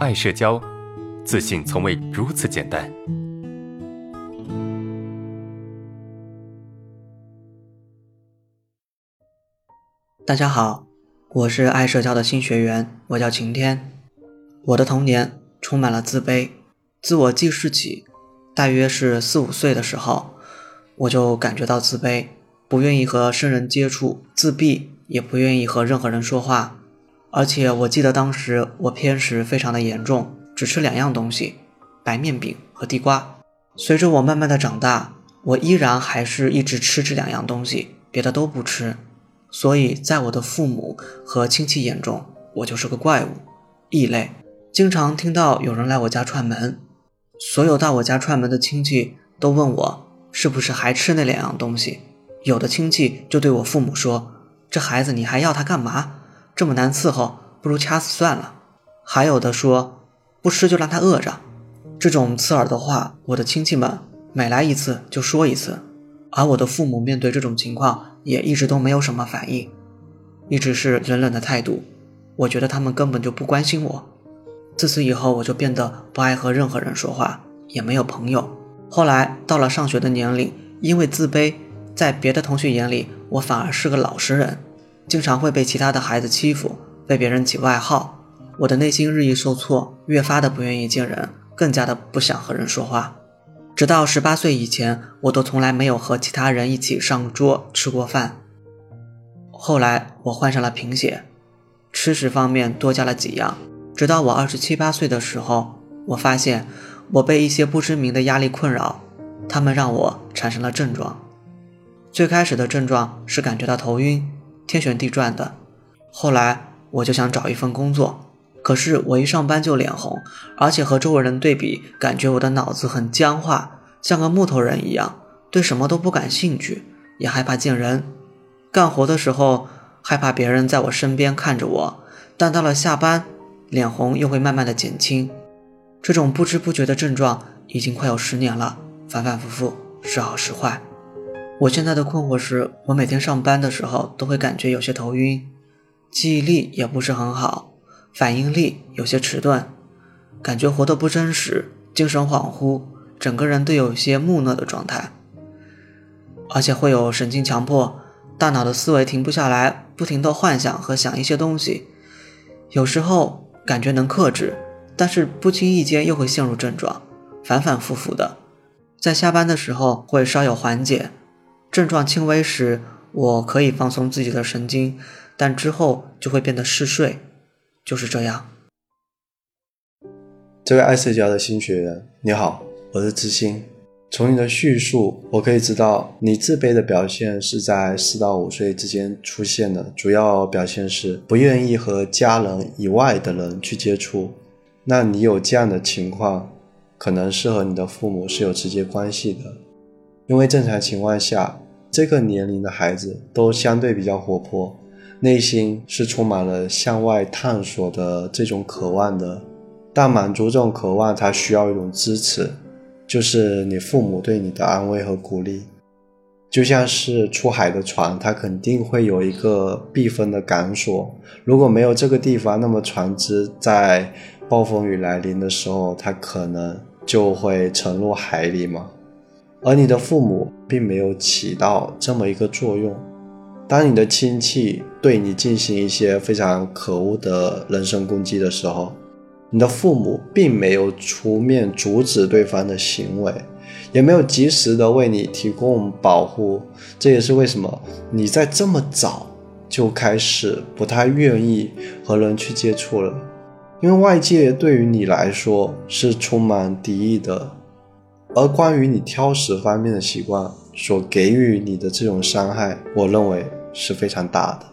爱社交，自信从未如此简单。大家好，我是爱社交的新学员，我叫晴天。我的童年充满了自卑，自我记事起，大约是四五岁的时候，我就感觉到自卑，不愿意和生人接触，自闭，也不愿意和任何人说话。而且我记得当时我偏食非常的严重，只吃两样东西，白面饼和地瓜。随着我慢慢的长大，我依然还是一直吃这两样东西，别的都不吃。所以在我的父母和亲戚眼中，我就是个怪物，异类。经常听到有人来我家串门，所有到我家串门的亲戚都问我是不是还吃那两样东西。有的亲戚就对我父母说：“这孩子你还要他干嘛？”这么难伺候，不如掐死算了。还有的说不吃就让他饿着，这种刺耳的话，我的亲戚们每来一次就说一次。而我的父母面对这种情况，也一直都没有什么反应，一直是冷冷的态度。我觉得他们根本就不关心我。自此以后，我就变得不爱和任何人说话，也没有朋友。后来到了上学的年龄，因为自卑，在别的同学眼里，我反而是个老实人。经常会被其他的孩子欺负，被别人起外号，我的内心日益受挫，越发的不愿意见人，更加的不想和人说话。直到十八岁以前，我都从来没有和其他人一起上桌吃过饭。后来我患上了贫血，吃食方面多加了几样。直到我二十七八岁的时候，我发现我被一些不知名的压力困扰，他们让我产生了症状。最开始的症状是感觉到头晕。天旋地转的，后来我就想找一份工作，可是我一上班就脸红，而且和周围人对比，感觉我的脑子很僵化，像个木头人一样，对什么都不感兴趣，也害怕见人。干活的时候害怕别人在我身边看着我，但到了下班，脸红又会慢慢的减轻。这种不知不觉的症状已经快有十年了，反反复复，时好时坏。我现在的困惑是，我每天上班的时候都会感觉有些头晕，记忆力也不是很好，反应力有些迟钝，感觉活得不真实，精神恍惚，整个人都有些木讷的状态，而且会有神经强迫，大脑的思维停不下来，不停的幻想和想一些东西，有时候感觉能克制，但是不经意间又会陷入症状，反反复复的，在下班的时候会稍有缓解。症状轻微时，我可以放松自己的神经，但之后就会变得嗜睡，就是这样。这位爱社交的新学员，你好，我是知心。从你的叙述，我可以知道你自卑的表现是在四到五岁之间出现的，主要表现是不愿意和家人以外的人去接触。那你有这样的情况，可能是和你的父母是有直接关系的。因为正常情况下，这个年龄的孩子都相对比较活泼，内心是充满了向外探索的这种渴望的。但满足这种渴望，他需要一种支持，就是你父母对你的安慰和鼓励。就像是出海的船，它肯定会有一个避风的港所。如果没有这个地方，那么船只在暴风雨来临的时候，它可能就会沉入海里嘛。而你的父母并没有起到这么一个作用。当你的亲戚对你进行一些非常可恶的人身攻击的时候，你的父母并没有出面阻止对方的行为，也没有及时的为你提供保护。这也是为什么你在这么早就开始不太愿意和人去接触了，因为外界对于你来说是充满敌意的。而关于你挑食方面的习惯所给予你的这种伤害，我认为是非常大的。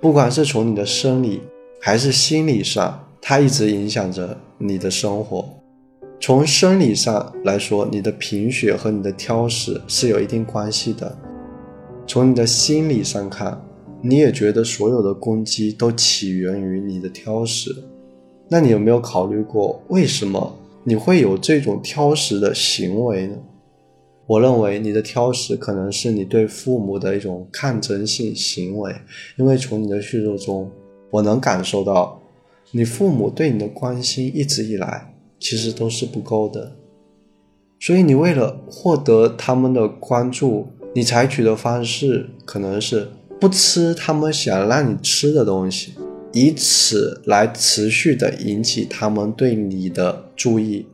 不管是从你的生理还是心理上，它一直影响着你的生活。从生理上来说，你的贫血和你的挑食是有一定关系的。从你的心理上看，你也觉得所有的攻击都起源于你的挑食。那你有没有考虑过为什么？你会有这种挑食的行为呢？我认为你的挑食可能是你对父母的一种抗争性行为，因为从你的叙述中，我能感受到你父母对你的关心一直以来其实都是不够的，所以你为了获得他们的关注，你采取的方式可能是不吃他们想让你吃的东西，以此来持续的引起他们对你的注意，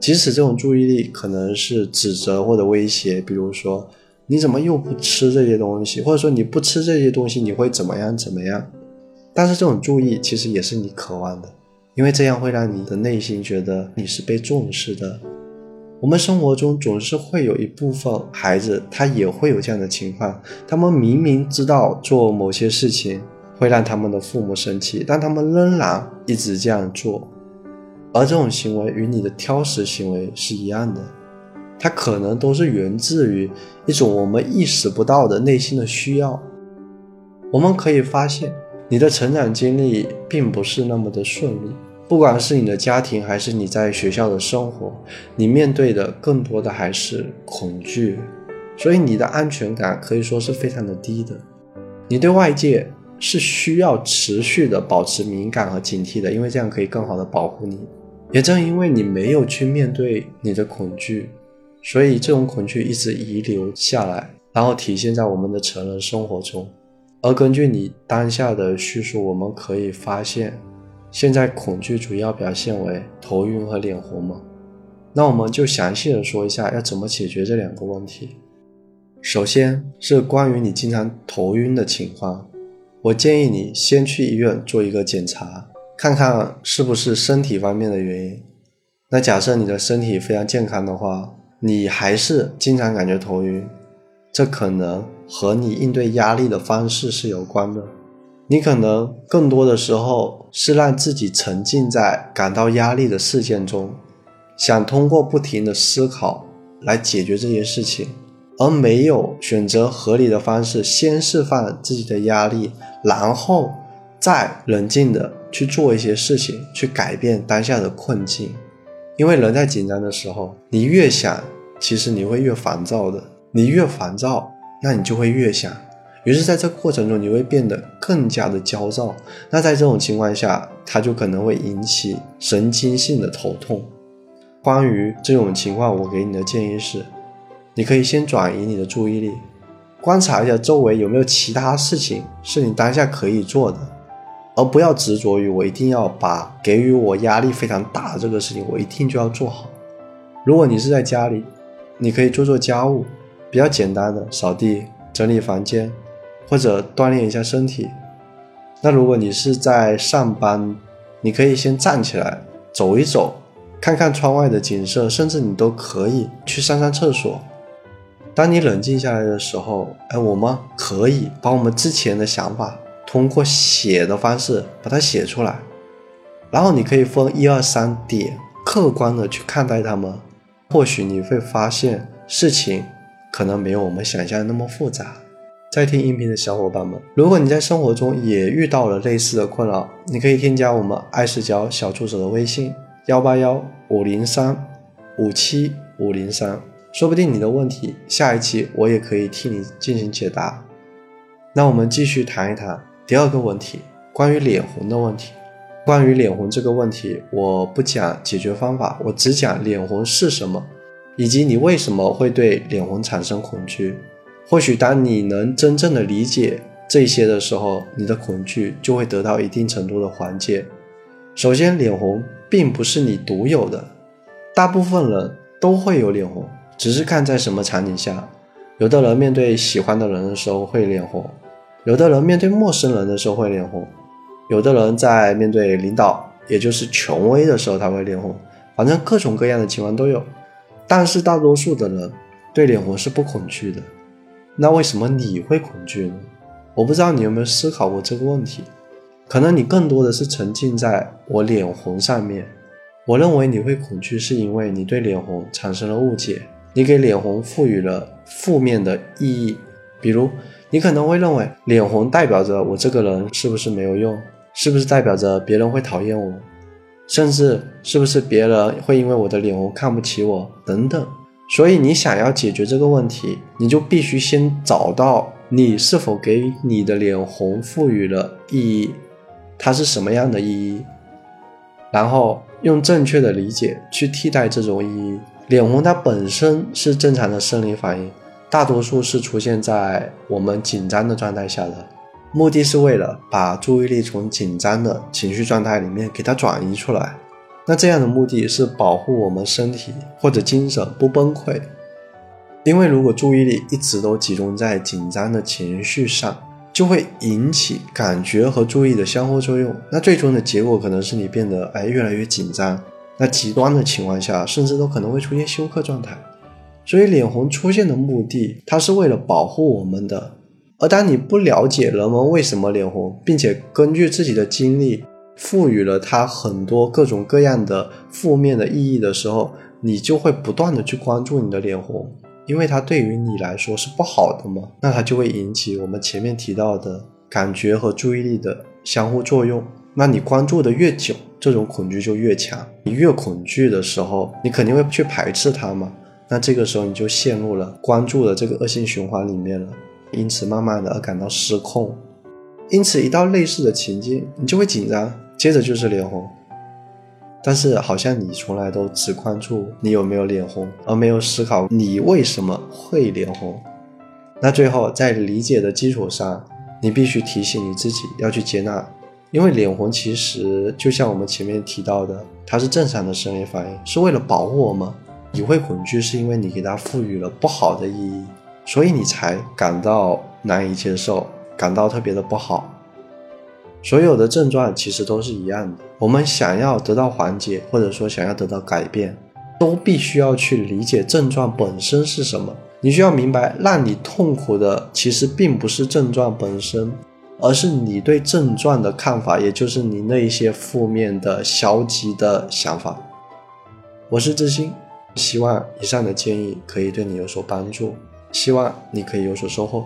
即使这种注意力可能是指责或者威胁，比如说你怎么又不吃这些东西，或者说你不吃这些东西你会怎么样怎么样。但是这种注意其实也是你渴望的，因为这样会让你的内心觉得你是被重视的。我们生活中总是会有一部分孩子，他也会有这样的情况，他们明明知道做某些事情会让他们的父母生气，但他们仍然一直这样做，而这种行为与你的挑食行为是一样的，它可能都是源自于一种我们意识不到的内心的需要。我们可以发现。你的成长经历并不是那么的顺利，不管是你的家庭还是你在学校的生活，你面对的更多的还是恐惧，所以你的安全感可以说是非常的低的。你对外界是需要持续的保持敏感和警惕的，因为这样可以更好的保护你。也正因为你没有去面对你的恐惧，所以这种恐惧一直遗留下来，然后体现在我们的成人生活中。而根据你当下的叙述，我们可以发现，现在恐惧主要表现为头晕和脸红吗？那我们就详细的说一下要怎么解决这两个问题。首先是关于你经常头晕的情况，我建议你先去医院做一个检查，看看是不是身体方面的原因。那假设你的身体非常健康的话，你还是经常感觉头晕。这可能和你应对压力的方式是有关的。你可能更多的时候是让自己沉浸在感到压力的事件中，想通过不停的思考来解决这些事情，而没有选择合理的方式先释放自己的压力，然后再冷静的去做一些事情，去改变当下的困境。因为人在紧张的时候，你越想，其实你会越烦躁的。你越烦躁，那你就会越想，于是在这过程中，你会变得更加的焦躁。那在这种情况下，它就可能会引起神经性的头痛。关于这种情况，我给你的建议是，你可以先转移你的注意力，观察一下周围有没有其他事情是你当下可以做的，而不要执着于我一定要把给予我压力非常大的这个事情，我一定就要做好。如果你是在家里，你可以做做家务。比较简单的扫地、整理房间，或者锻炼一下身体。那如果你是在上班，你可以先站起来走一走，看看窗外的景色，甚至你都可以去上上厕所。当你冷静下来的时候，哎，我们可以把我们之前的想法通过写的方式把它写出来，然后你可以分一二三点，客观的去看待它们。或许你会发现事情。可能没有我们想象的那么复杂。在听音频的小伙伴们，如果你在生活中也遇到了类似的困扰，你可以添加我们爱视角小助手的微信：幺八幺五零三五七五零三，说不定你的问题下一期我也可以替你进行解答。那我们继续谈一谈第二个问题，关于脸红的问题。关于脸红这个问题，我不讲解决方法，我只讲脸红是什么。以及你为什么会对脸红产生恐惧？或许当你能真正的理解这些的时候，你的恐惧就会得到一定程度的缓解。首先，脸红并不是你独有的，大部分人都会有脸红，只是看在什么场景下。有的人面对喜欢的人的时候会脸红，有的人面对陌生人的时候会脸红，有的人在面对领导，也就是权威的时候他会脸红。反正各种各样的情况都有。但是大多数的人对脸红是不恐惧的，那为什么你会恐惧呢？我不知道你有没有思考过这个问题。可能你更多的是沉浸在我脸红上面。我认为你会恐惧，是因为你对脸红产生了误解，你给脸红赋予了负面的意义。比如，你可能会认为脸红代表着我这个人是不是没有用，是不是代表着别人会讨厌我？甚至是不是别人会因为我的脸红看不起我等等，所以你想要解决这个问题，你就必须先找到你是否给你的脸红赋予了意义，它是什么样的意义？然后用正确的理解去替代这种意义。脸红它本身是正常的生理反应，大多数是出现在我们紧张的状态下的，目的是为了把注意力从紧张的情绪状态里面给它转移出来。那这样的目的是保护我们身体或者精神不崩溃，因为如果注意力一直都集中在紧张的情绪上，就会引起感觉和注意的相互作用。那最终的结果可能是你变得哎越来越紧张。那极端的情况下，甚至都可能会出现休克状态。所以脸红出现的目的，它是为了保护我们的。而当你不了解人们为什么脸红，并且根据自己的经历赋予了它很多各种各样的负面的意义的时候，你就会不断的去关注你的脸红，因为它对于你来说是不好的嘛。那它就会引起我们前面提到的感觉和注意力的相互作用。那你关注的越久，这种恐惧就越强。你越恐惧的时候，你肯定会去排斥它嘛。那这个时候你就陷入了关注的这个恶性循环里面了，因此慢慢的而感到失控。因此一到类似的情境，你就会紧张，接着就是脸红。但是好像你从来都只关注你有没有脸红，而没有思考你为什么会脸红。那最后在理解的基础上，你必须提醒你自己要去接纳。因为脸红其实就像我们前面提到的，它是正常的生理反应，是为了保护我们。你会恐惧，是因为你给它赋予了不好的意义，所以你才感到难以接受，感到特别的不好。所有的症状其实都是一样的，我们想要得到缓解，或者说想要得到改变，都必须要去理解症状本身是什么。你需要明白，让你痛苦的其实并不是症状本身。而是你对症状的看法，也就是你那一些负面的、消极的想法。我是志新，希望以上的建议可以对你有所帮助，希望你可以有所收获。